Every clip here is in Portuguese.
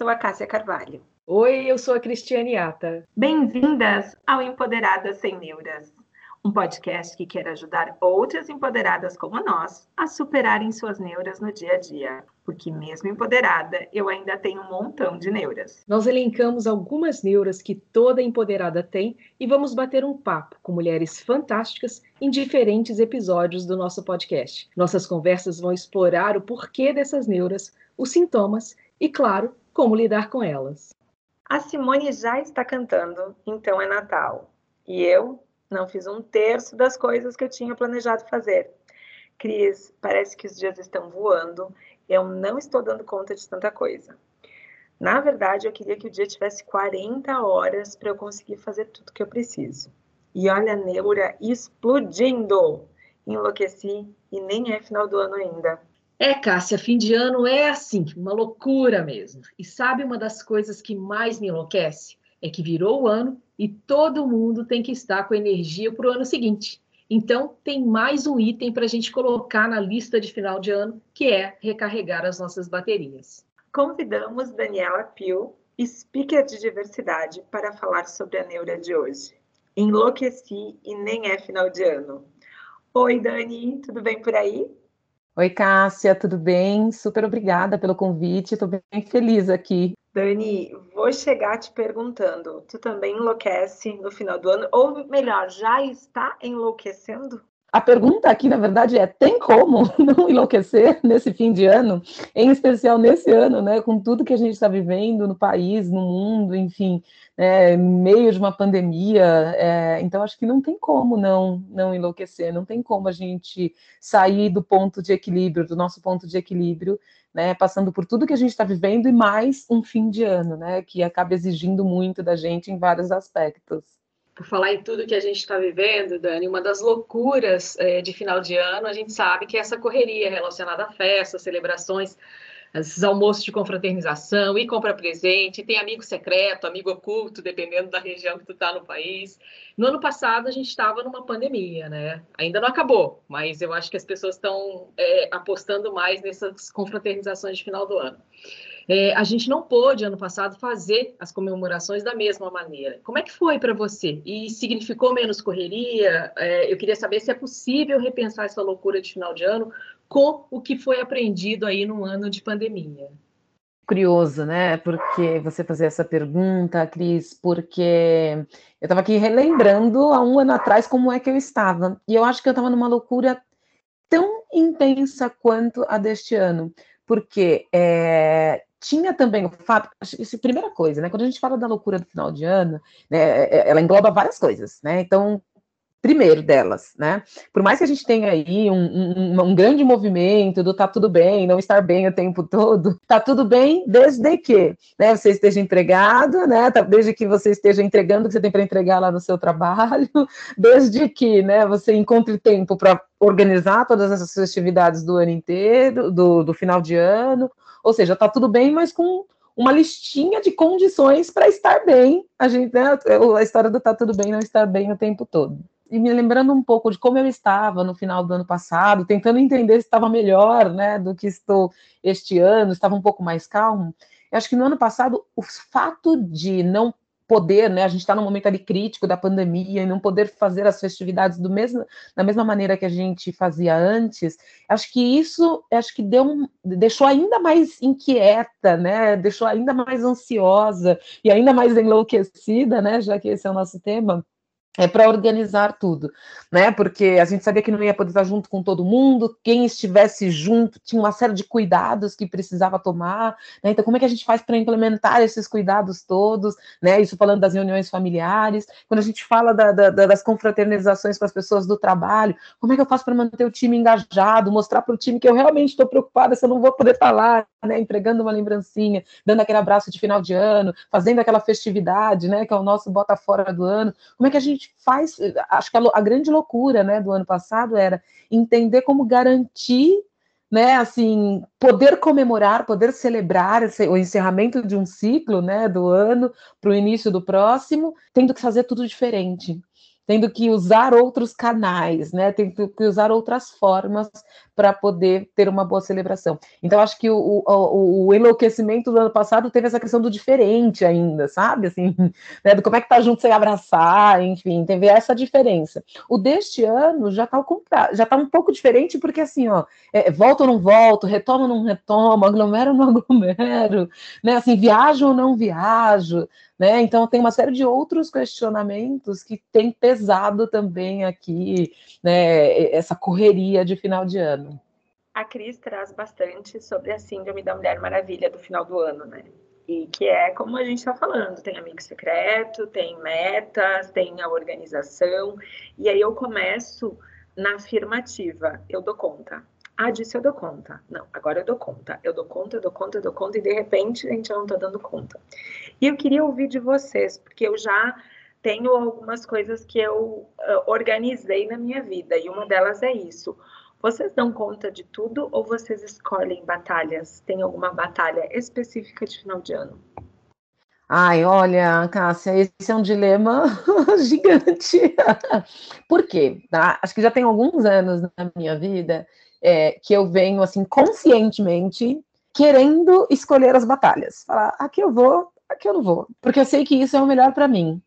sou a Cássia Carvalho. Oi, eu sou a Cristiane Ata. Bem-vindas ao Empoderadas Sem Neuras, um podcast que quer ajudar outras empoderadas como nós a superarem suas neuras no dia a dia. Porque, mesmo empoderada, eu ainda tenho um montão de neuras. Nós elencamos algumas neuras que toda empoderada tem e vamos bater um papo com mulheres fantásticas em diferentes episódios do nosso podcast. Nossas conversas vão explorar o porquê dessas neuras, os sintomas e, claro, como lidar com elas. A Simone já está cantando, então é Natal. E eu não fiz um terço das coisas que eu tinha planejado fazer. Cris, parece que os dias estão voando. Eu não estou dando conta de tanta coisa. Na verdade, eu queria que o dia tivesse 40 horas para eu conseguir fazer tudo que eu preciso. E olha a neura explodindo! Enlouqueci e nem é final do ano ainda. É, Cássia, fim de ano é assim, uma loucura mesmo. E sabe uma das coisas que mais me enlouquece? É que virou o ano e todo mundo tem que estar com energia para o ano seguinte. Então, tem mais um item para a gente colocar na lista de final de ano, que é recarregar as nossas baterias. Convidamos Daniela Pio, speaker de diversidade, para falar sobre a neura de hoje. Enlouqueci e nem é final de ano. Oi, Dani, tudo bem por aí? Oi, Cássia, tudo bem? Super obrigada pelo convite, estou bem feliz aqui. Dani, vou chegar te perguntando: tu também enlouquece no final do ano? Ou melhor, já está enlouquecendo? A pergunta aqui, na verdade, é: tem como não enlouquecer nesse fim de ano? Em especial nesse ano, né? Com tudo que a gente está vivendo no país, no mundo, enfim, é, meio de uma pandemia. É, então, acho que não tem como não, não enlouquecer, não tem como a gente sair do ponto de equilíbrio, do nosso ponto de equilíbrio, né? Passando por tudo que a gente está vivendo e mais um fim de ano, né? Que acaba exigindo muito da gente em vários aspectos por falar em tudo que a gente está vivendo, Dani, uma das loucuras é, de final de ano, a gente sabe que é essa correria relacionada a festas, celebrações, esses almoços de confraternização, e compra presente, tem amigo secreto, amigo oculto, dependendo da região que tu está no país. No ano passado, a gente estava numa pandemia, né? Ainda não acabou, mas eu acho que as pessoas estão é, apostando mais nessas confraternizações de final do ano. É, a gente não pôde, ano passado, fazer as comemorações da mesma maneira. Como é que foi para você? E significou menos correria? É, eu queria saber se é possível repensar essa loucura de final de ano com o que foi aprendido aí no ano de pandemia. Curioso, né? Porque você fazer essa pergunta, Cris, porque eu estava aqui relembrando há um ano atrás como é que eu estava. E eu acho que eu estava numa loucura tão intensa quanto a deste ano. Porque é, tinha também o fato, isso é primeira coisa, né? Quando a gente fala da loucura do final de ano, né, é, é, ela engloba várias coisas, né? Então, primeiro delas, né? Por mais que a gente tenha aí um, um, um, grande movimento do tá tudo bem, não estar bem o tempo todo, tá tudo bem desde que né, você esteja empregado, né? Tá, desde que você esteja entregando o que você tem para entregar lá no seu trabalho, desde que né, você encontre tempo para organizar todas essas festividades do ano inteiro, do, do final de ano, ou seja, tá tudo bem, mas com uma listinha de condições para estar bem. A gente, né, a história do tá tudo bem, não estar bem o tempo todo. E me lembrando um pouco de como eu estava no final do ano passado, tentando entender se estava melhor, né, do que estou este ano, estava um pouco mais calmo. Eu acho que no ano passado o fato de não poder, né? A gente está num momento ali crítico da pandemia e não poder fazer as festividades do mesmo, da mesma maneira que a gente fazia antes. Acho que isso, acho que deu um, deixou ainda mais inquieta, né? Deixou ainda mais ansiosa e ainda mais enlouquecida, né? Já que esse é o nosso tema é para organizar tudo, né? Porque a gente sabia que não ia poder estar junto com todo mundo, quem estivesse junto tinha uma série de cuidados que precisava tomar, né? Então, como é que a gente faz para implementar esses cuidados todos, né? Isso falando das reuniões familiares, quando a gente fala da, da, das confraternizações com as pessoas do trabalho, como é que eu faço para manter o time engajado, mostrar para o time que eu realmente estou preocupada se eu não vou poder estar lá, né? Entregando uma lembrancinha, dando aquele abraço de final de ano, fazendo aquela festividade, né? Que é o nosso bota fora do ano. Como é que a gente gente faz, acho que a, a, grande loucura, né, do ano passado era entender como garantir, né, assim, poder comemorar, poder celebrar esse, o encerramento de um ciclo, né, do ano para o início do próximo, tendo que fazer tudo diferente tendo que usar outros canais, né? Tendo que usar outras formas para poder ter uma boa celebração. Então, acho que o, o, o, enlouquecimento do ano passado teve essa questão do diferente ainda, sabe? Assim, né? Do como é que tá junto sem abraçar, enfim, teve essa diferença. O deste ano já tá, já tá um pouco diferente, porque assim, ó, é, volta ou não volto, retoma ou não retomo, aglomero ou não aglomero, né? Assim, viajo ou não viajo, né? Então tem uma série de outros questionamentos que tem pesado também aqui, né? Essa correria de final de ano. A Cris traz bastante sobre a síndrome da Mulher Maravilha do final do ano, né? E que é como a gente está falando, tem amigo secreto, tem metas, tem a organização, e aí eu começo na afirmativa, eu dou conta. Ah, disso eu dou conta. Não, agora eu dou conta. Eu dou conta, eu dou conta, eu dou conta, e de repente a gente não está dando conta. E eu queria ouvir de vocês, porque eu já tenho algumas coisas que eu uh, organizei na minha vida, e uma delas é isso. Vocês dão conta de tudo ou vocês escolhem batalhas? Tem alguma batalha específica de final de ano? Ai, olha, Cássia, esse é um dilema gigante. Por quê? Tá? Acho que já tem alguns anos na minha vida é, que eu venho, assim, conscientemente querendo escolher as batalhas. Falar, aqui eu vou, aqui eu não vou. Porque eu sei que isso é o melhor para mim.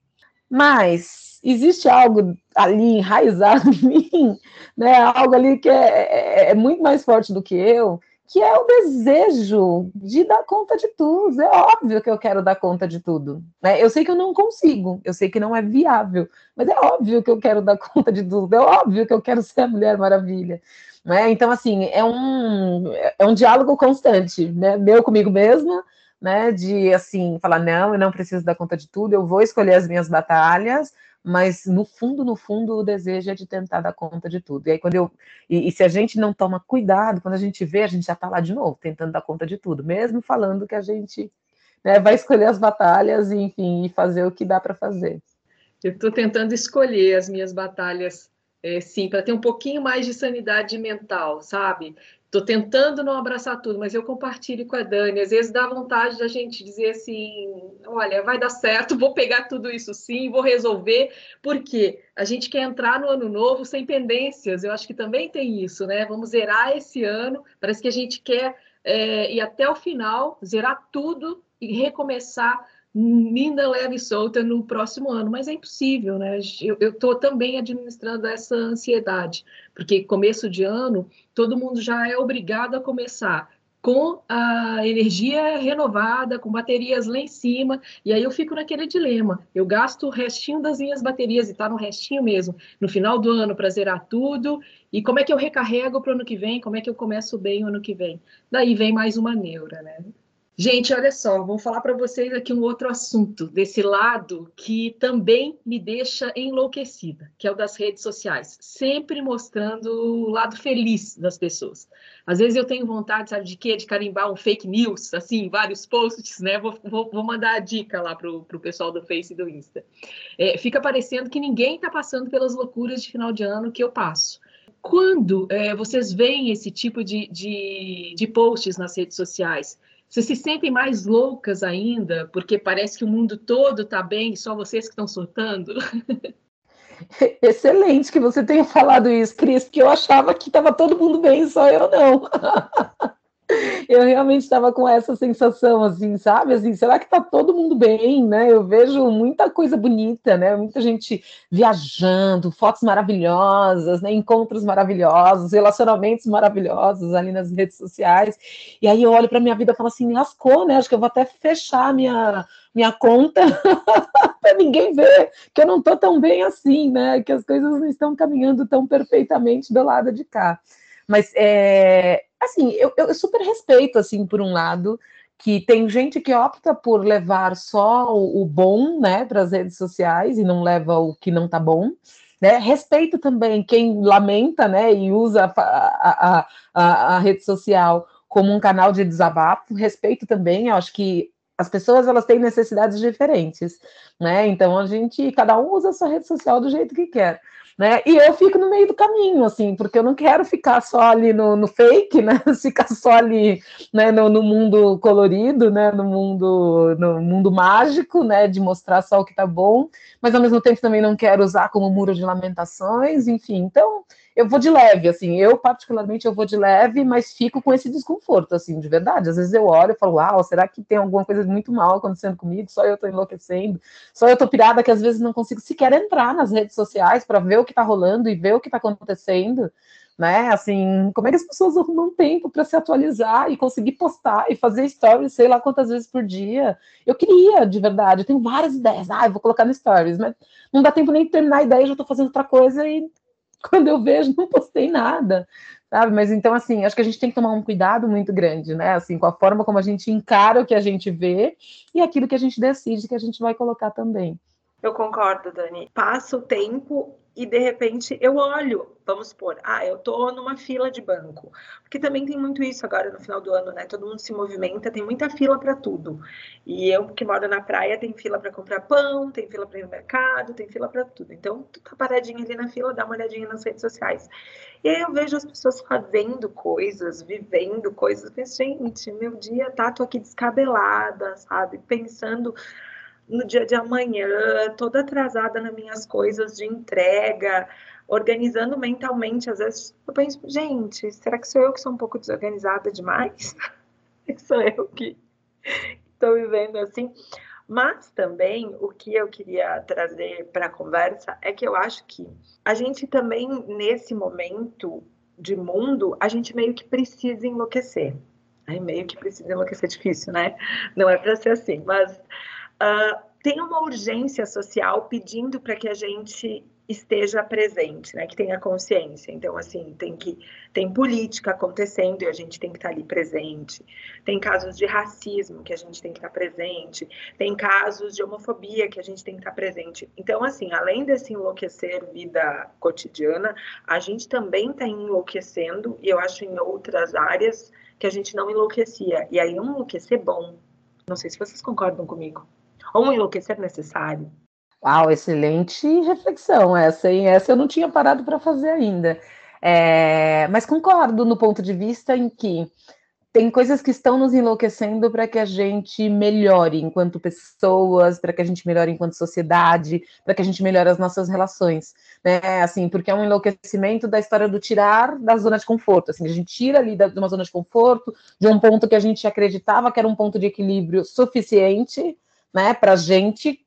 Mas existe algo ali enraizado em mim, né? Algo ali que é, é, é muito mais forte do que eu, que é o desejo de dar conta de tudo. É óbvio que eu quero dar conta de tudo. Né? Eu sei que eu não consigo, eu sei que não é viável, mas é óbvio que eu quero dar conta de tudo, é óbvio que eu quero ser a Mulher Maravilha. Né? Então, assim, é um, é um diálogo constante, né? Meu comigo mesma, né? De assim, falar, não, eu não preciso dar conta de tudo, eu vou escolher as minhas batalhas, mas no fundo, no fundo, o desejo é de tentar dar conta de tudo. E aí, quando eu. E, e se a gente não toma cuidado, quando a gente vê, a gente já está lá de novo, tentando dar conta de tudo, mesmo falando que a gente né, vai escolher as batalhas, enfim, e fazer o que dá para fazer. Eu estou tentando escolher as minhas batalhas é, sim, para ter um pouquinho mais de sanidade mental, sabe? Estou tentando não abraçar tudo, mas eu compartilho com a Dani. Às vezes dá vontade da gente dizer assim: olha, vai dar certo, vou pegar tudo isso sim, vou resolver, porque a gente quer entrar no ano novo sem pendências. Eu acho que também tem isso, né? Vamos zerar esse ano. Parece que a gente quer é, ir até o final, zerar tudo e recomeçar linda, leve e solta no próximo ano, mas é impossível, né? Eu estou também administrando essa ansiedade, porque começo de ano, todo mundo já é obrigado a começar com a energia renovada, com baterias lá em cima, e aí eu fico naquele dilema. Eu gasto o restinho das minhas baterias, e está no restinho mesmo, no final do ano para zerar tudo, e como é que eu recarrego para o ano que vem, como é que eu começo bem o ano que vem? Daí vem mais uma neura, né? Gente, olha só, vou falar para vocês aqui um outro assunto, desse lado que também me deixa enlouquecida, que é o das redes sociais, sempre mostrando o lado feliz das pessoas. Às vezes eu tenho vontade, sabe de quê? De carimbar um fake news, assim, vários posts, né? Vou, vou, vou mandar a dica lá para o pessoal do Face e do Insta. É, fica parecendo que ninguém está passando pelas loucuras de final de ano que eu passo quando é, vocês veem esse tipo de, de, de posts nas redes sociais, vocês se sentem mais loucas ainda, porque parece que o mundo todo está bem, só vocês que estão surtando? Excelente que você tenha falado isso, Cris, porque eu achava que estava todo mundo bem, só eu não. eu realmente estava com essa sensação, assim, sabe? Assim, será que está todo mundo bem, né? Eu vejo muita coisa bonita, né? Muita gente viajando, fotos maravilhosas, né? Encontros maravilhosos, relacionamentos maravilhosos ali nas redes sociais. E aí eu olho para minha vida e falo assim, lascou, né? Acho que eu vou até fechar minha minha conta para ninguém ver que eu não estou tão bem assim, né? Que as coisas não estão caminhando tão perfeitamente do lado de cá. Mas é, assim, eu, eu super respeito, assim, por um lado, que tem gente que opta por levar só o, bom, né, para as redes sociais e não leva o que não tá bom. Né? Respeito também quem lamenta, né, e usa a, a, a, a rede social como um canal de desabafo. Respeito também, eu acho que as pessoas elas têm necessidades diferentes, né? Então a gente, cada um usa a sua rede social do jeito que quer. Né? E eu fico no meio do caminho, assim, porque eu não quero ficar só ali no, no fake, né? Ficar só ali, né? No, no, mundo colorido, né? No mundo, no mundo mágico, né? De mostrar só o que tá bom, mas ao mesmo tempo também não quero usar como muro de lamentações, enfim. Então, eu vou de leve, assim, eu particularmente eu vou de leve, mas fico com esse desconforto, assim, de verdade. Às vezes eu olho e falo, uau, será que tem alguma coisa muito mal acontecendo comigo? Só eu tô enlouquecendo, só eu tô pirada que às vezes não consigo sequer entrar nas redes sociais para ver o que tá rolando e ver o que tá acontecendo, né? Assim, como é que as pessoas arrumam tempo para se atualizar e conseguir postar e fazer stories, sei lá quantas vezes por dia? Eu queria, de verdade, eu tenho várias ideias, ah, eu vou colocar no stories, mas não dá tempo nem de terminar a ideia, já tô fazendo outra coisa e quando eu vejo, não postei nada, sabe? Mas então, assim, acho que a gente tem que tomar um cuidado muito grande, né? Assim, com a forma como a gente encara o que a gente vê e aquilo que a gente decide que a gente vai colocar também. Eu concordo, Dani. Passa o tempo e de repente eu olho, vamos supor, ah, eu tô numa fila de banco, porque também tem muito isso agora no final do ano, né? Todo mundo se movimenta, tem muita fila para tudo. E eu que moro na praia, tem fila para comprar pão, tem fila para ir no mercado, tem fila para tudo. Então, tu tá paradinho ali na fila, dá uma olhadinha nas redes sociais. E aí eu vejo as pessoas fazendo coisas, vivendo coisas, penso, gente, meu dia tá, tô aqui descabelada, sabe? Pensando no dia de amanhã, toda atrasada nas minhas coisas de entrega, organizando mentalmente. Às vezes eu penso, gente, será que sou eu que sou um pouco desorganizada demais? sou eu que estou vivendo assim. Mas também o que eu queria trazer para a conversa é que eu acho que a gente também, nesse momento de mundo, a gente meio que precisa enlouquecer. Aí meio que precisa enlouquecer difícil, né? Não é para ser assim, mas uh, tem uma urgência social pedindo para que a gente esteja presente, né, que tenha consciência. Então, assim, tem que tem política acontecendo e a gente tem que estar ali presente. Tem casos de racismo que a gente tem que estar presente. Tem casos de homofobia que a gente tem que estar presente. Então, assim, além desse enlouquecer vida cotidiana, a gente também está enlouquecendo e eu acho em outras áreas que a gente não enlouquecia. E aí um enlouquecer bom, não sei se vocês concordam comigo. Ou enlouquecer necessário. Uau, excelente reflexão essa, hein? Essa eu não tinha parado para fazer ainda. É, mas concordo no ponto de vista em que tem coisas que estão nos enlouquecendo para que a gente melhore enquanto pessoas, para que a gente melhore enquanto sociedade, para que a gente melhore as nossas relações, né? Assim, porque é um enlouquecimento da história do tirar da zona de conforto, assim, a gente tira ali de uma zona de conforto, de um ponto que a gente acreditava que era um ponto de equilíbrio suficiente, né, para a gente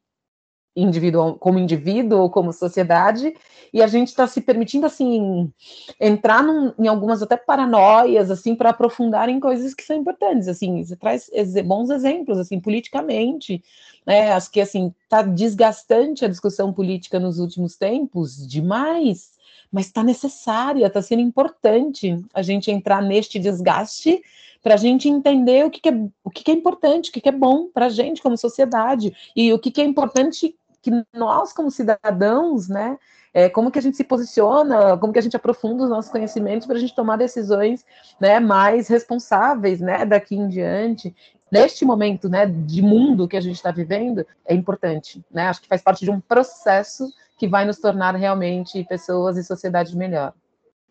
individual, como indivíduo ou como sociedade, e a gente está se permitindo assim entrar num, em algumas até paranoias assim para aprofundar em coisas que são importantes, assim, você traz bons exemplos assim politicamente, né? Acho que assim está desgastante a discussão política nos últimos tempos demais, mas está necessária, está sendo importante a gente entrar neste desgaste para a gente entender o que, que, é, o que, que é importante, o que, que é bom para a gente como sociedade e o que, que é importante que nós, como cidadãos, né, é, como que a gente se posiciona, como que a gente aprofunda os nossos conhecimentos para a gente tomar decisões né, mais responsáveis né, daqui em diante. Neste momento né, de mundo que a gente está vivendo, é importante. Né? Acho que faz parte de um processo que vai nos tornar realmente pessoas e sociedade melhor.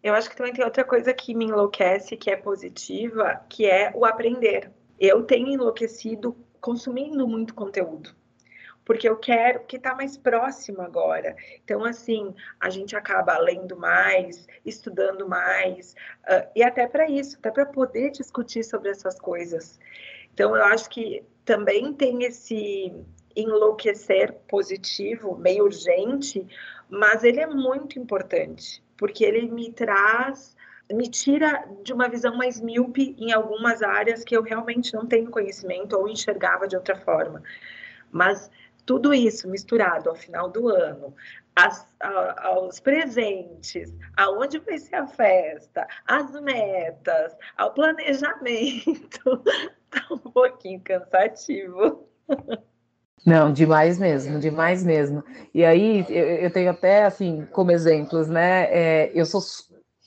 Eu acho que também tem outra coisa que me enlouquece, que é positiva, que é o aprender. Eu tenho enlouquecido consumindo muito conteúdo porque eu quero que está mais próximo agora. Então, assim, a gente acaba lendo mais, estudando mais, uh, e até para isso, até para poder discutir sobre essas coisas. Então, eu acho que também tem esse enlouquecer positivo, meio urgente, mas ele é muito importante, porque ele me traz me tira de uma visão mais míope em algumas áreas que eu realmente não tenho conhecimento ou enxergava de outra forma. Mas tudo isso misturado ao final do ano, as, a, aos presentes, aonde vai ser a festa, as metas, ao planejamento, tá um pouquinho cansativo. Não, demais mesmo, demais mesmo. E aí, eu, eu tenho até, assim, como exemplos, né? É, eu sou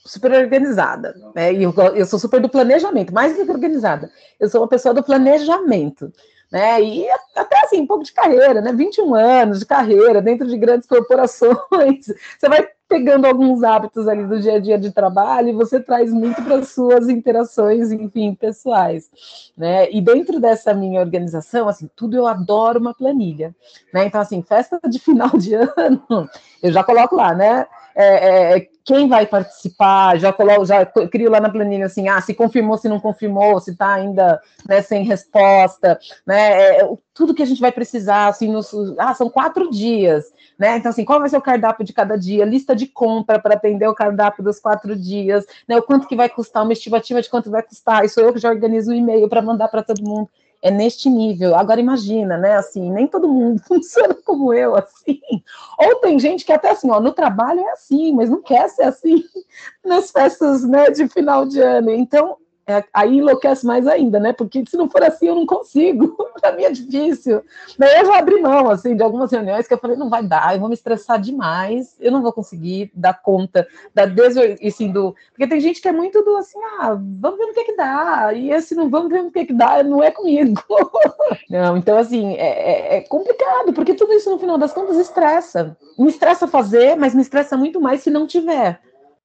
super organizada, né? E eu, eu sou super do planejamento, mais do que organizada. Eu sou uma pessoa do planejamento né? E até assim, um pouco de carreira, né? 21 anos de carreira dentro de grandes corporações. Você vai pegando alguns hábitos ali do dia a dia de trabalho e você traz muito para as suas interações, enfim, pessoais, né? E dentro dessa minha organização, assim, tudo eu adoro uma planilha, né? Então, assim, festa de final de ano, eu já coloco lá, né? É, é, quem vai participar, já coloco, já crio lá na planilha assim, ah, se confirmou, se não confirmou, se está ainda né, sem resposta, né? É, tudo que a gente vai precisar, assim, nos, ah, são quatro dias, né? Então, assim, qual vai ser o cardápio de cada dia, lista de compra para atender o cardápio dos quatro dias, né? O quanto que vai custar, uma estimativa de quanto vai custar, isso eu que já organizo o e-mail para mandar para todo mundo é neste nível. Agora imagina, né? Assim, nem todo mundo funciona como eu, assim. Ou tem gente que até assim, ó, no trabalho é assim, mas não quer ser assim nas festas, né, de final de ano. Então, é, aí enlouquece mais ainda, né? Porque se não for assim, eu não consigo. Para mim é difícil. Daí eu já abri mão, assim, de algumas reuniões que eu falei, não vai dar, eu vou me estressar demais, eu não vou conseguir dar conta da des... assim, do... Porque tem gente que é muito do, assim, ah, vamos ver no que que dá, e esse não vamos ver no que que dá, não é comigo. não, então, assim, é, é, é complicado, porque tudo isso, no final das contas, estressa. Me estressa fazer, mas me estressa muito mais se não tiver.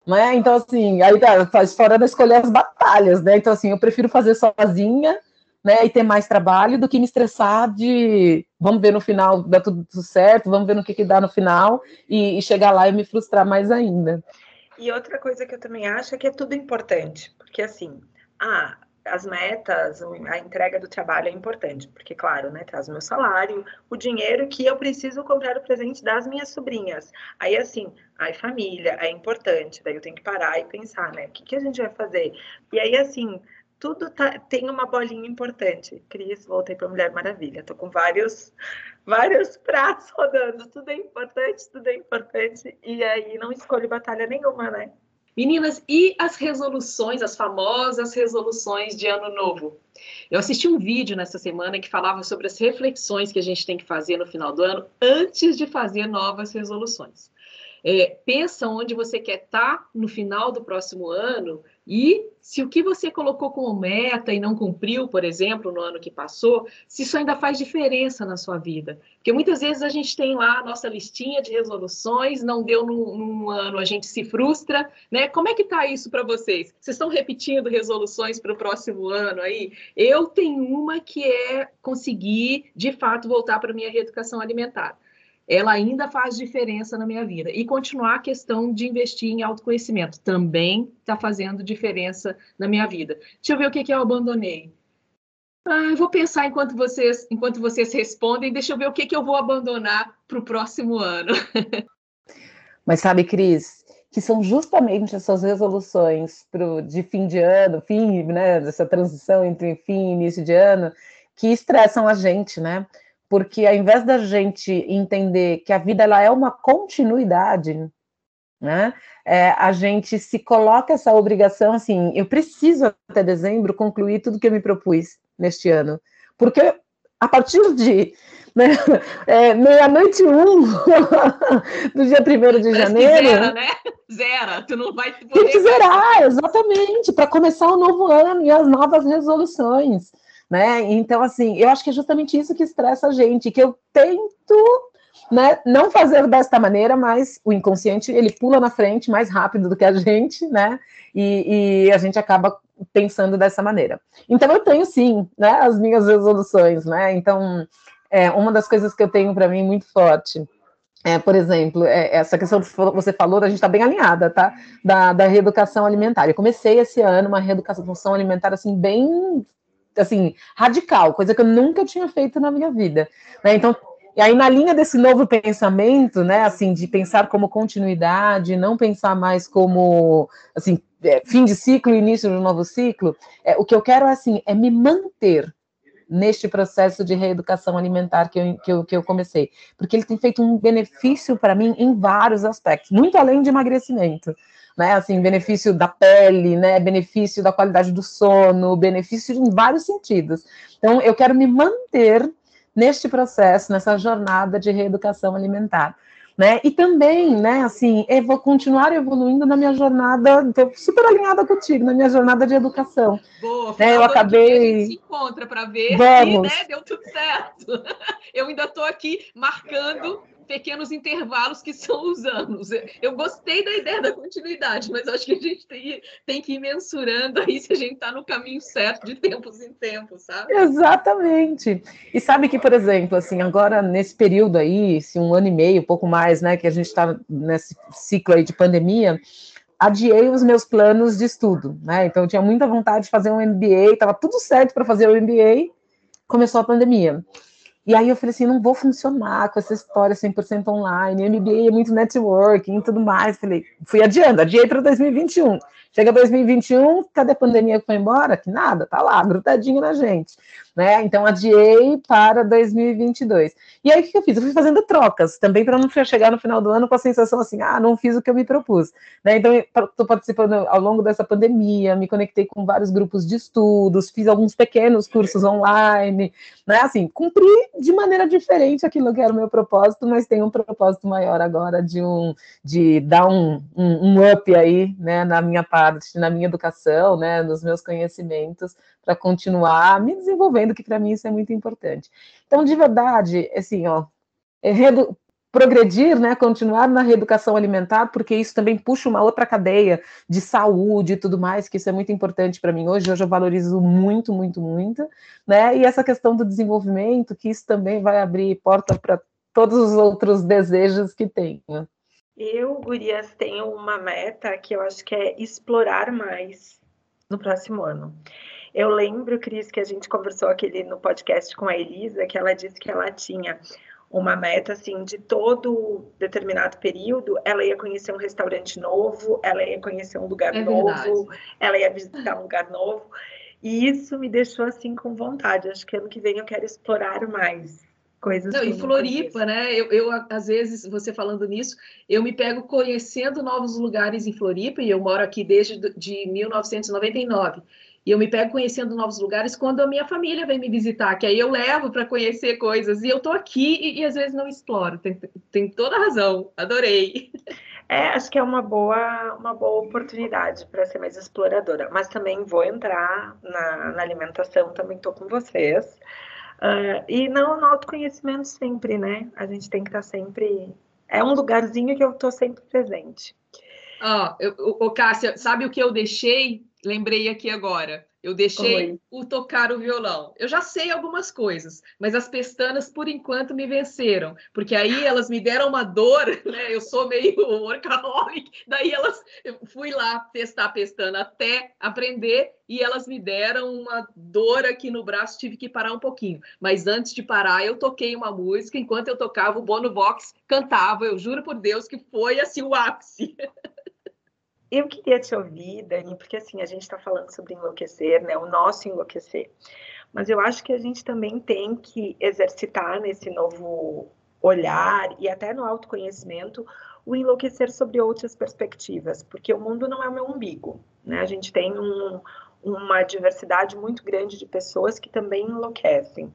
Né? Então, assim, aí tá, faz fora da escolher as batalhas, né? Então, assim, eu prefiro fazer sozinha, né, e ter mais trabalho do que me estressar de vamos ver no final, dá tudo, tudo certo, vamos ver no que, que dá no final e, e, chegar lá e me frustrar mais ainda. E outra coisa que eu também acho é que é tudo importante, porque assim, ah, as metas, a entrega do trabalho é importante, porque, claro, né, traz o meu salário, o dinheiro que eu preciso comprar o presente das minhas sobrinhas. Aí, assim, aí família é importante, daí eu tenho que parar e pensar, né, o que, que a gente vai fazer? E aí, assim, tudo tá, tem uma bolinha importante. Cris, voltei para Mulher Maravilha, tô com vários, vários pratos rodando, tudo é importante, tudo é importante, e aí não escolho batalha nenhuma, né? Meninas, e as resoluções, as famosas resoluções de ano novo? Eu assisti um vídeo nessa semana que falava sobre as reflexões que a gente tem que fazer no final do ano antes de fazer novas resoluções. É, pensa onde você quer estar tá no final do próximo ano e se o que você colocou como meta e não cumpriu, por exemplo, no ano que passou, se isso ainda faz diferença na sua vida. Porque muitas vezes a gente tem lá a nossa listinha de resoluções, não deu num, num ano, a gente se frustra, né? Como é que tá isso para vocês? Vocês estão repetindo resoluções para o próximo ano aí? Eu tenho uma que é conseguir, de fato, voltar para a minha reeducação alimentar ela ainda faz diferença na minha vida. E continuar a questão de investir em autoconhecimento também está fazendo diferença na minha vida. Deixa eu ver o que, que eu abandonei. Ah, eu vou pensar enquanto vocês, enquanto vocês respondem, deixa eu ver o que, que eu vou abandonar para o próximo ano. Mas sabe, Cris, que são justamente essas resoluções pro, de fim de ano, fim, né, dessa transição entre fim e início de ano, que estressam a gente, né? Porque ao invés da gente entender que a vida ela é uma continuidade, né? É, a gente se coloca essa obrigação assim, eu preciso até dezembro concluir tudo que eu me propus neste ano, porque a partir de né, é, meia-noite um do dia 1 de janeiro. Zera, né? Zera, tu não vai poder. Tem que zerar, exatamente, para começar o novo ano e as novas resoluções né? Então, assim, eu acho que é justamente isso que estressa a gente, que eu tento né, não fazer desta maneira, mas o inconsciente ele pula na frente mais rápido do que a gente, né? E, e, a gente acaba pensando dessa maneira. Então eu tenho sim, né, as minhas resoluções, né? Então é uma das coisas que eu tenho para mim muito forte. É, por exemplo, é, essa questão que você falou, a gente está bem alinhada, tá? Da, da reeducação alimentar. Eu comecei esse ano uma reeducação alimentar assim bem assim, radical, coisa que eu nunca tinha feito na minha vida. Né? Então, e aí, na linha desse novo pensamento, né, assim, de pensar como continuidade, não pensar mais como, assim, é, fim de ciclo, início de um novo ciclo, é, o que eu quero, assim, é me manter neste processo de reeducação alimentar que eu, que eu, que eu comecei, porque ele tem feito um benefício para mim em vários aspectos, muito além de emagrecimento né? Assim, benefício da pele, né? Benefício da qualidade do sono, benefício em vários sentidos. Então, eu quero me manter neste processo, nessa jornada de reeducação alimentar. Né? E também, né, assim, eu vou continuar evoluindo na minha jornada, estou super alinhada contigo, na minha jornada de educação. Boa, né, eu acabei. A gente se encontra para ver Vamos. e né, deu tudo certo. Eu ainda estou aqui marcando pequenos intervalos que são os anos. Eu gostei da ideia da continuidade, mas acho que a gente tem, tem que ir mensurando aí se a gente está no caminho certo de tempos em tempos, sabe? Exatamente. E sabe que, por exemplo, assim, agora nesse período aí, esse um ano e meio, pouco mais, né, que a gente está nesse ciclo aí de pandemia, adiei os meus planos de estudo, né? Então eu tinha muita vontade de fazer um MBA, estava tudo certo para fazer o MBA, começou a pandemia. E aí eu falei assim, não vou funcionar com essa história 100% online, MBA é muito networking e tudo mais. Falei, fui adiando, adiei para 2021. Chega 2021, cadê a pandemia que foi embora? Que nada, tá lá, grudadinho na gente né? Então adiei para 2022. E aí o que eu fiz? Eu fui fazendo trocas também para não chegar no final do ano com a sensação assim, ah, não fiz o que eu me propus, né? Então estou participando ao longo dessa pandemia, me conectei com vários grupos de estudos, fiz alguns pequenos cursos online, né? Assim, cumpri de maneira diferente aquilo que era o meu propósito, mas tem um propósito maior agora de um de dar um, um, um up aí, né? Na minha parte, na minha educação, né? Nos meus conhecimentos para continuar me desenvolvendo, que para mim isso é muito importante. Então, de verdade, assim, ó, é progredir, né, continuar na reeducação alimentar, porque isso também puxa uma outra cadeia de saúde e tudo mais, que isso é muito importante para mim hoje. Hoje eu valorizo muito, muito, muito, né? E essa questão do desenvolvimento, que isso também vai abrir porta para todos os outros desejos que tem. Eu, Gurias, tenho uma meta que eu acho que é explorar mais no próximo ano. Eu lembro, Cris, que a gente conversou aquele no podcast com a Elisa, que ela disse que ela tinha uma meta assim de todo determinado período, ela ia conhecer um restaurante novo, ela ia conhecer um lugar é novo, verdade. ela ia visitar um lugar novo. E isso me deixou assim com vontade. Acho que ano que vem eu quero explorar mais coisas. Não, e Floripa, né? Eu, eu, às vezes, você falando nisso, eu me pego conhecendo novos lugares em Floripa, e eu moro aqui desde de 1999. E eu me pego conhecendo novos lugares quando a minha família vem me visitar, que aí eu levo para conhecer coisas. E eu tô aqui e, e, às vezes não exploro. Tem, tem toda razão. Adorei. É, acho que é uma boa, uma boa oportunidade para ser mais exploradora. Mas também vou entrar na, na alimentação, também estou com vocês. Uh, e não no autoconhecimento sempre, né? A gente tem que estar tá sempre. É um lugarzinho que eu estou sempre presente. Ó, oh, Cássia, sabe o que eu deixei lembrei aqui agora. Eu deixei Oi. o tocar o violão. Eu já sei algumas coisas, mas as pestanas, por enquanto, me venceram. Porque aí elas me deram uma dor, né? Eu sou meio workaholic. Daí elas eu fui lá testar a pestana até aprender e elas me deram uma dor aqui no braço, tive que parar um pouquinho. Mas antes de parar, eu toquei uma música. Enquanto eu tocava, o Bono Box cantava. Eu juro por Deus que foi assim o ápice. Eu queria te ouvir, Dani, porque assim, a gente está falando sobre enlouquecer, né? O nosso enlouquecer. Mas eu acho que a gente também tem que exercitar nesse novo olhar e até no autoconhecimento o enlouquecer sobre outras perspectivas, porque o mundo não é o meu umbigo, né? A gente tem um, uma diversidade muito grande de pessoas que também enlouquecem.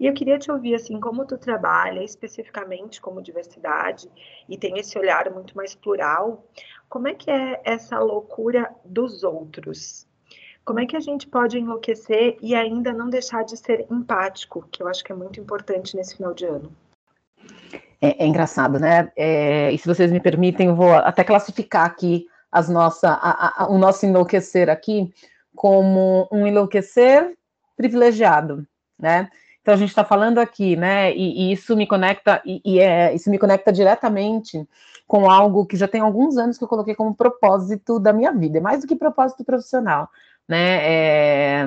E eu queria te ouvir, assim, como tu trabalha especificamente como diversidade e tem esse olhar muito mais plural, como é que é essa loucura dos outros? Como é que a gente pode enlouquecer e ainda não deixar de ser empático, que eu acho que é muito importante nesse final de ano? É, é engraçado, né? É, e se vocês me permitem, eu vou até classificar aqui as nossa, a, a, o nosso enlouquecer aqui como um enlouquecer privilegiado, né? Então a gente está falando aqui, né? E, e isso me conecta e, e, é, isso me conecta diretamente com algo que já tem alguns anos que eu coloquei como propósito da minha vida, é mais do que propósito profissional, né? É,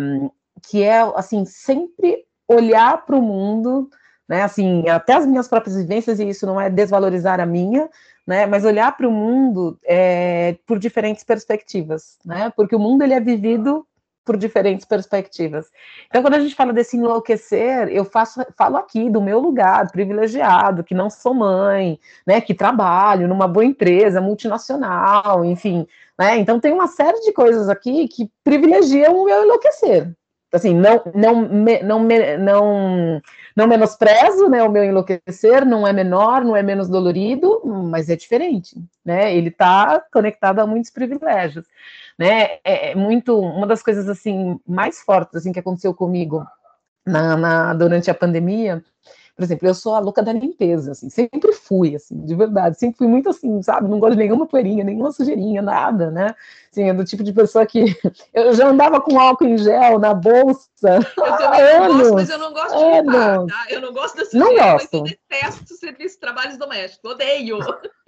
que é assim sempre olhar para o mundo, né? Assim, até as minhas próprias vivências e isso não é desvalorizar a minha, né? Mas olhar para o mundo é, por diferentes perspectivas, né? Porque o mundo ele é vivido por diferentes perspectivas. Então, quando a gente fala desse enlouquecer, eu faço, falo aqui do meu lugar privilegiado, que não sou mãe, né, que trabalho numa boa empresa multinacional, enfim, né? Então tem uma série de coisas aqui que privilegiam o meu enlouquecer. Assim, não, não, não, não, não menosprezo, né, o meu enlouquecer, não é menor, não é menos dolorido, mas é diferente, né? Ele está conectado a muitos privilégios né? É, é muito uma das coisas assim mais fortes assim que aconteceu comigo na, na, durante a pandemia Por exemplo, eu sou a louca da limpeza, assim, sempre fui, assim, de verdade, sempre fui muito assim, sabe? Não gosto de nenhuma poeirinha, nenhuma sujeirinha, nada, né? Assim, é do tipo de pessoa que eu já andava com álcool em gel na bolsa. Eu também não gosto, mas eu não gosto de limpar, tá? Eu não gosto da sujeira, não gosto. mas eu detesto serviços trabalhos domésticos, odeio.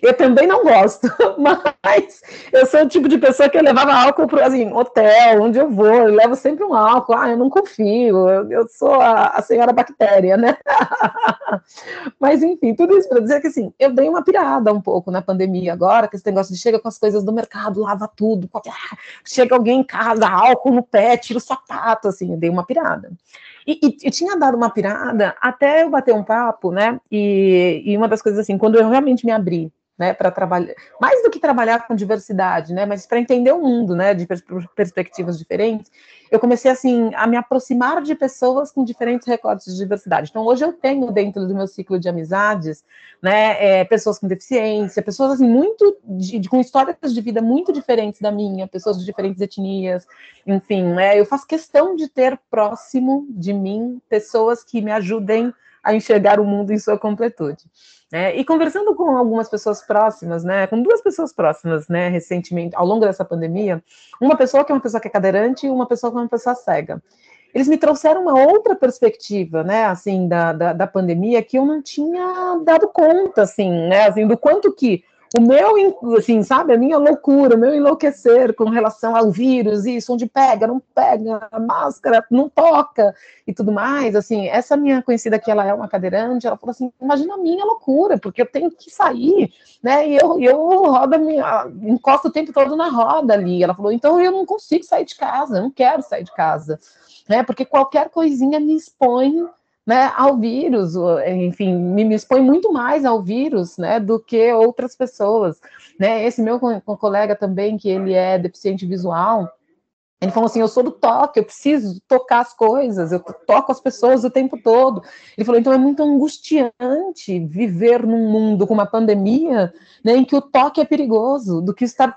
Eu também não gosto, mas eu sou o tipo de pessoa que levava álcool para assim, hotel, onde eu vou, eu levo sempre um álcool, ah, eu não confio, eu, eu sou a, a, senhora bactéria, né? mas enfim, tudo isso para dizer que assim, eu dei uma pirada um pouco na pandemia agora, que esse negócio de chega com as coisas do mercado, lava tudo, ah, chega alguém em casa, álcool no pé, tira o sapato, assim, eu dei uma pirada. E, e, eu tinha dado uma pirada até eu bater um papo, né? E, e uma das coisas assim, quando eu realmente me abri, né, para trabalhar, mais do que trabalhar com diversidade, né, mas para entender o mundo, né, de pers perspectivas diferentes, eu comecei assim a me aproximar de pessoas com diferentes recortes de diversidade. Então hoje eu tenho dentro do meu ciclo de amizades, né, é, pessoas com deficiência, pessoas assim muito de, de, com histórias de vida muito diferentes da minha, pessoas de diferentes etnias, enfim, né, eu faço questão de ter próximo de mim pessoas que me ajudem a enxergar o mundo em sua completude. É, e conversando com algumas pessoas próximas, né, com duas pessoas próximas, né, recentemente, ao longo dessa pandemia, uma pessoa que é uma pessoa que é cadeirante e uma pessoa que é uma pessoa cega. Eles me trouxeram uma outra perspectiva, né, assim, da, da, da pandemia que eu não tinha dado conta, assim, né, assim, do quanto que o meu, assim, sabe, a minha loucura, o meu enlouquecer com relação ao vírus, isso, onde pega, não pega, máscara, não toca e tudo mais, assim, essa minha conhecida que ela é uma cadeirante, ela falou assim, imagina a minha loucura, porque eu tenho que sair, né, e eu, eu roda, minha, encosto o tempo todo na roda ali, ela falou, então eu não consigo sair de casa, eu não quero sair de casa, né, porque qualquer coisinha me expõe né, ao vírus, enfim, me, expõe muito mais ao vírus, né, do que outras pessoas, né, esse meu colega também, que ele é deficiente visual, ele falou assim, eu sou do toque, eu preciso tocar as coisas, eu toco as pessoas o tempo todo. Ele falou, então é muito angustiante viver num mundo com uma pandemia, né, em que o toque é perigoso, do que estar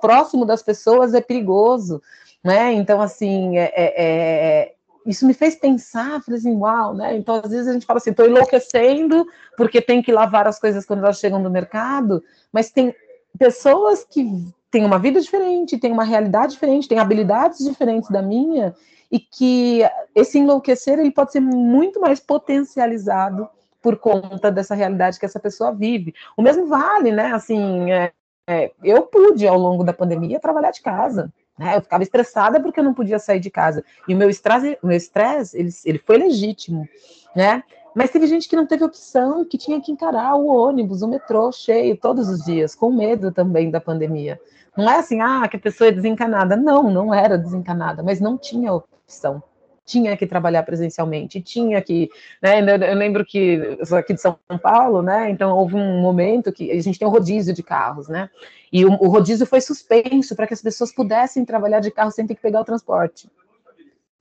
próximo das pessoas é perigoso, né, então assim, é, é, é isso me fez pensar, falei assim, uau, né? Então, às vezes a gente fala assim, estou enlouquecendo porque tem que lavar as coisas quando elas chegam no mercado, mas tem pessoas que têm uma vida diferente, têm uma realidade diferente, têm habilidades diferentes da minha, e que esse enlouquecer ele pode ser muito mais potencializado por conta dessa realidade que essa pessoa vive. O mesmo vale, né? Assim, é, é, eu pude, ao longo da pandemia, trabalhar de casa. Né? Eu ficava estressada porque eu não podia sair de casa. E o meu estresse, o meu estresse ele, ele foi legítimo, né? Mas teve gente que não teve opção, que tinha que encarar o ônibus, o metrô cheio todos os dias, com medo também da pandemia. Não é assim, ah, que a pessoa é desencanada. Não, não era desencanada, mas não tinha opção tinha que trabalhar presencialmente, tinha que, né, eu lembro que eu sou aqui de São Paulo, né, então houve um momento que a gente tem um rodízio de carros, né, e o, o rodízio foi suspenso para que as pessoas pudessem trabalhar de carro sem ter que pegar o transporte.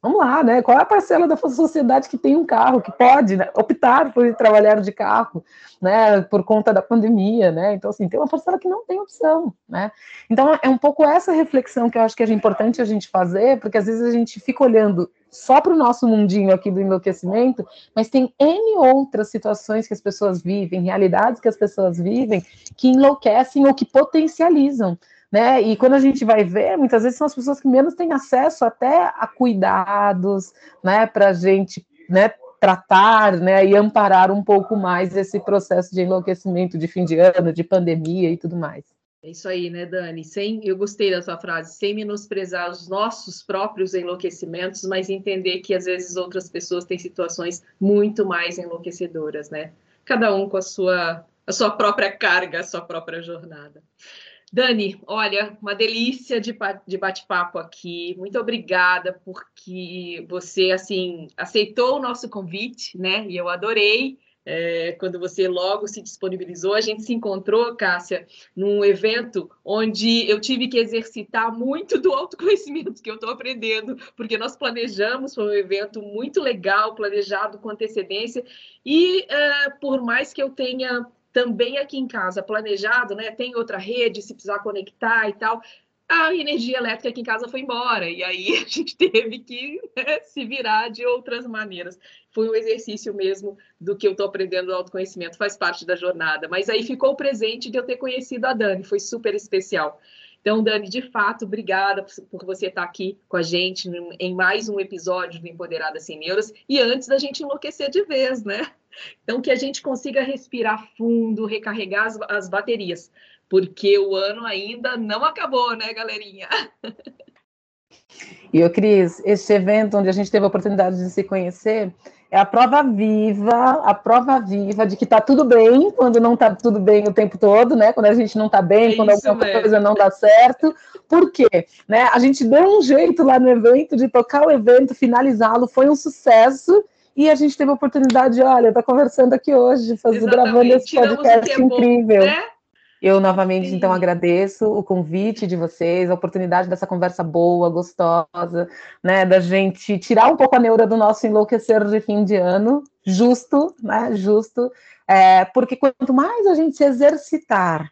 Vamos lá, né? Qual é a parcela da sociedade que tem um carro, que pode né, optar por trabalhar de carro, né? Por conta da pandemia, né? Então, assim, tem uma parcela que não tem opção, né? Então, é um pouco essa reflexão que eu acho que é importante a gente fazer, porque às vezes a gente fica olhando só para o nosso mundinho aqui do enlouquecimento, mas tem N outras situações que as pessoas vivem, realidades que as pessoas vivem, que enlouquecem ou que potencializam né? E quando a gente vai ver, muitas vezes são as pessoas que menos têm acesso até a cuidados, né? Para a gente, né? Tratar, né? E amparar um pouco mais esse processo de enlouquecimento de fim de ano, de pandemia e tudo mais. É isso aí, né, Dani? Sem, eu gostei da sua frase, sem menosprezar os nossos próprios enlouquecimentos, mas entender que às vezes outras pessoas têm situações muito mais enlouquecedoras, né? Cada um com a sua, a sua própria carga, a sua própria jornada. Dani, olha, uma delícia de, de bate-papo aqui. Muito obrigada porque você assim aceitou o nosso convite, né? E eu adorei é, quando você logo se disponibilizou. A gente se encontrou, Cássia, num evento onde eu tive que exercitar muito do autoconhecimento que eu estou aprendendo, porque nós planejamos, foi um evento muito legal, planejado com antecedência, e é, por mais que eu tenha também aqui em casa planejado, né? Tem outra rede, se precisar conectar e tal. A energia elétrica aqui em casa foi embora, e aí a gente teve que né, se virar de outras maneiras. Foi um exercício mesmo do que eu estou aprendendo no autoconhecimento, faz parte da jornada. Mas aí ficou o presente de eu ter conhecido a Dani, foi super especial. Então, Dani, de fato, obrigada por você estar aqui com a gente em mais um episódio do Empoderada Sem Neuras. E antes da gente enlouquecer de vez, né? Então, que a gente consiga respirar fundo, recarregar as, as baterias, porque o ano ainda não acabou, né, galerinha? E eu, Cris, este evento onde a gente teve a oportunidade de se conhecer é a prova viva, a prova viva de que tá tudo bem quando não tá tudo bem o tempo todo, né? Quando a gente não tá bem, é quando alguma mesmo. coisa não dá certo. Por quê? Né? A gente deu um jeito lá no evento de tocar o evento, finalizá-lo, foi um sucesso. E a gente teve a oportunidade, olha, tá conversando aqui hoje, fazendo, gravando esse podcast incrível. Né? Eu novamente, Sim. então, agradeço o convite de vocês, a oportunidade dessa conversa boa, gostosa, né, da gente tirar um pouco a neura do nosso enlouquecer de fim de ano, justo, né, justo, é, porque quanto mais a gente se exercitar,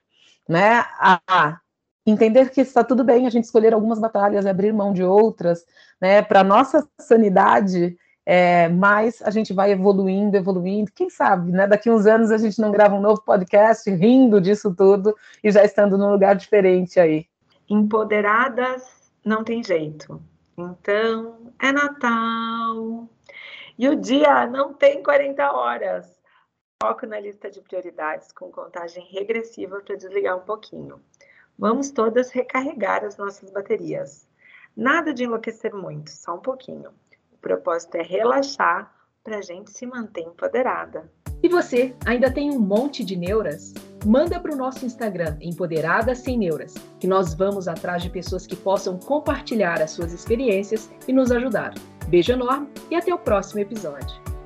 né, a entender que está tudo bem a gente escolher algumas batalhas e abrir mão de outras, né, para nossa sanidade, é, mas a gente vai evoluindo, evoluindo. Quem sabe, né? Daqui uns anos a gente não grava um novo podcast rindo disso tudo e já estando num lugar diferente aí. Empoderadas não tem jeito. Então, é Natal. E o dia não tem 40 horas. Foco na lista de prioridades com contagem regressiva para desligar um pouquinho. Vamos todas recarregar as nossas baterias. Nada de enlouquecer muito, só um pouquinho. Propósito é relaxar para a gente se manter empoderada. E você, ainda tem um monte de neuras? Manda para o nosso Instagram, Empoderada Sem Neuras, que nós vamos atrás de pessoas que possam compartilhar as suas experiências e nos ajudar. Beijo enorme e até o próximo episódio.